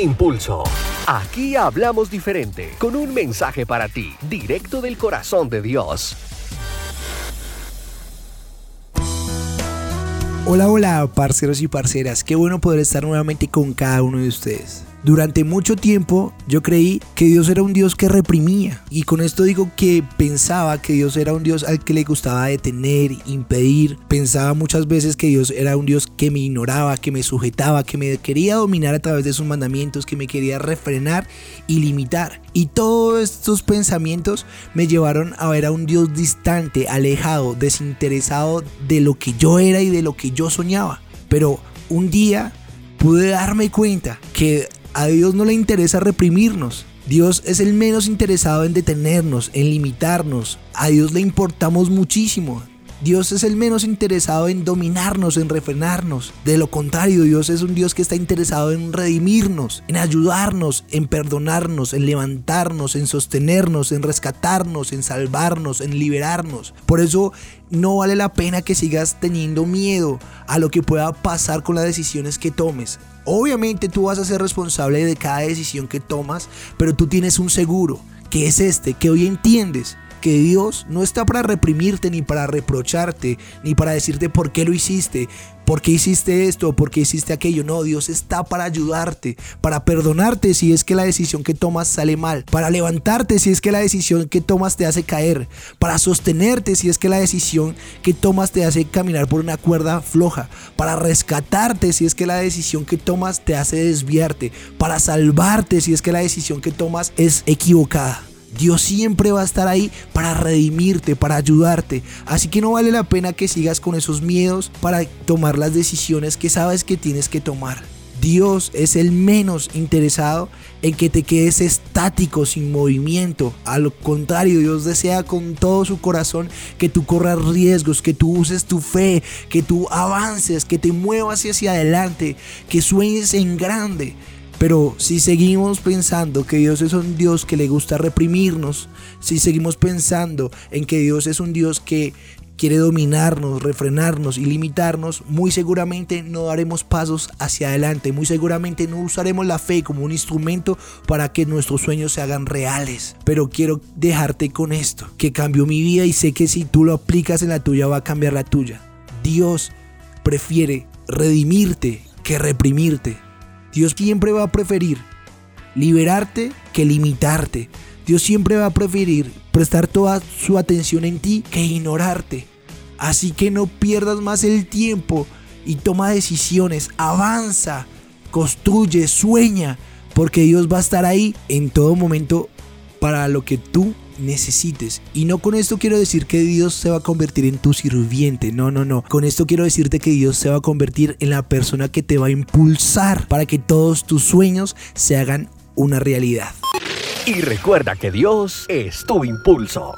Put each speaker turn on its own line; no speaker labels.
Impulso. Aquí hablamos diferente, con un mensaje para ti, directo del corazón de Dios.
Hola, hola, parceros y parceras. Qué bueno poder estar nuevamente con cada uno de ustedes. Durante mucho tiempo yo creí que Dios era un Dios que reprimía y con esto digo que pensaba que Dios era un Dios al que le gustaba detener, impedir, pensaba muchas veces que Dios era un Dios que me ignoraba, que me sujetaba, que me quería dominar a través de sus mandamientos, que me quería refrenar y limitar. Y todos estos pensamientos me llevaron a ver a un Dios distante, alejado, desinteresado de lo que yo era y de lo que yo soñaba. Pero un día pude darme cuenta que a Dios no le interesa reprimirnos. Dios es el menos interesado en detenernos, en limitarnos. A Dios le importamos muchísimo. Dios es el menos interesado en dominarnos, en refrenarnos. De lo contrario, Dios es un Dios que está interesado en redimirnos, en ayudarnos, en perdonarnos, en levantarnos, en sostenernos, en rescatarnos, en salvarnos, en liberarnos. Por eso no vale la pena que sigas teniendo miedo a lo que pueda pasar con las decisiones que tomes. Obviamente tú vas a ser responsable de cada decisión que tomas, pero tú tienes un seguro, que es este, que hoy entiendes que Dios no está para reprimirte ni para reprocharte, ni para decirte por qué lo hiciste, por qué hiciste esto, por qué hiciste aquello. No, Dios está para ayudarte, para perdonarte si es que la decisión que tomas sale mal, para levantarte si es que la decisión que tomas te hace caer, para sostenerte si es que la decisión que tomas te hace caminar por una cuerda floja, para rescatarte si es que la decisión que tomas te hace desviarte, para salvarte si es que la decisión que tomas es equivocada. Dios siempre va a estar ahí para redimirte, para ayudarte. Así que no vale la pena que sigas con esos miedos para tomar las decisiones que sabes que tienes que tomar. Dios es el menos interesado en que te quedes estático, sin movimiento. Al contrario, Dios desea con todo su corazón que tú corras riesgos, que tú uses tu fe, que tú avances, que te muevas hacia adelante, que sueñes en grande. Pero si seguimos pensando que Dios es un Dios que le gusta reprimirnos, si seguimos pensando en que Dios es un Dios que quiere dominarnos, refrenarnos y limitarnos, muy seguramente no daremos pasos hacia adelante, muy seguramente no usaremos la fe como un instrumento para que nuestros sueños se hagan reales. Pero quiero dejarte con esto, que cambió mi vida y sé que si tú lo aplicas en la tuya va a cambiar la tuya. Dios prefiere redimirte que reprimirte. Dios siempre va a preferir liberarte que limitarte. Dios siempre va a preferir prestar toda su atención en ti que ignorarte. Así que no pierdas más el tiempo y toma decisiones, avanza, construye, sueña, porque Dios va a estar ahí en todo momento para lo que tú necesites. Y no con esto quiero decir que Dios se va a convertir en tu sirviente, no, no, no. Con esto quiero decirte que Dios se va a convertir en la persona que te va a impulsar para que todos tus sueños se hagan una realidad.
Y recuerda que Dios es tu impulso.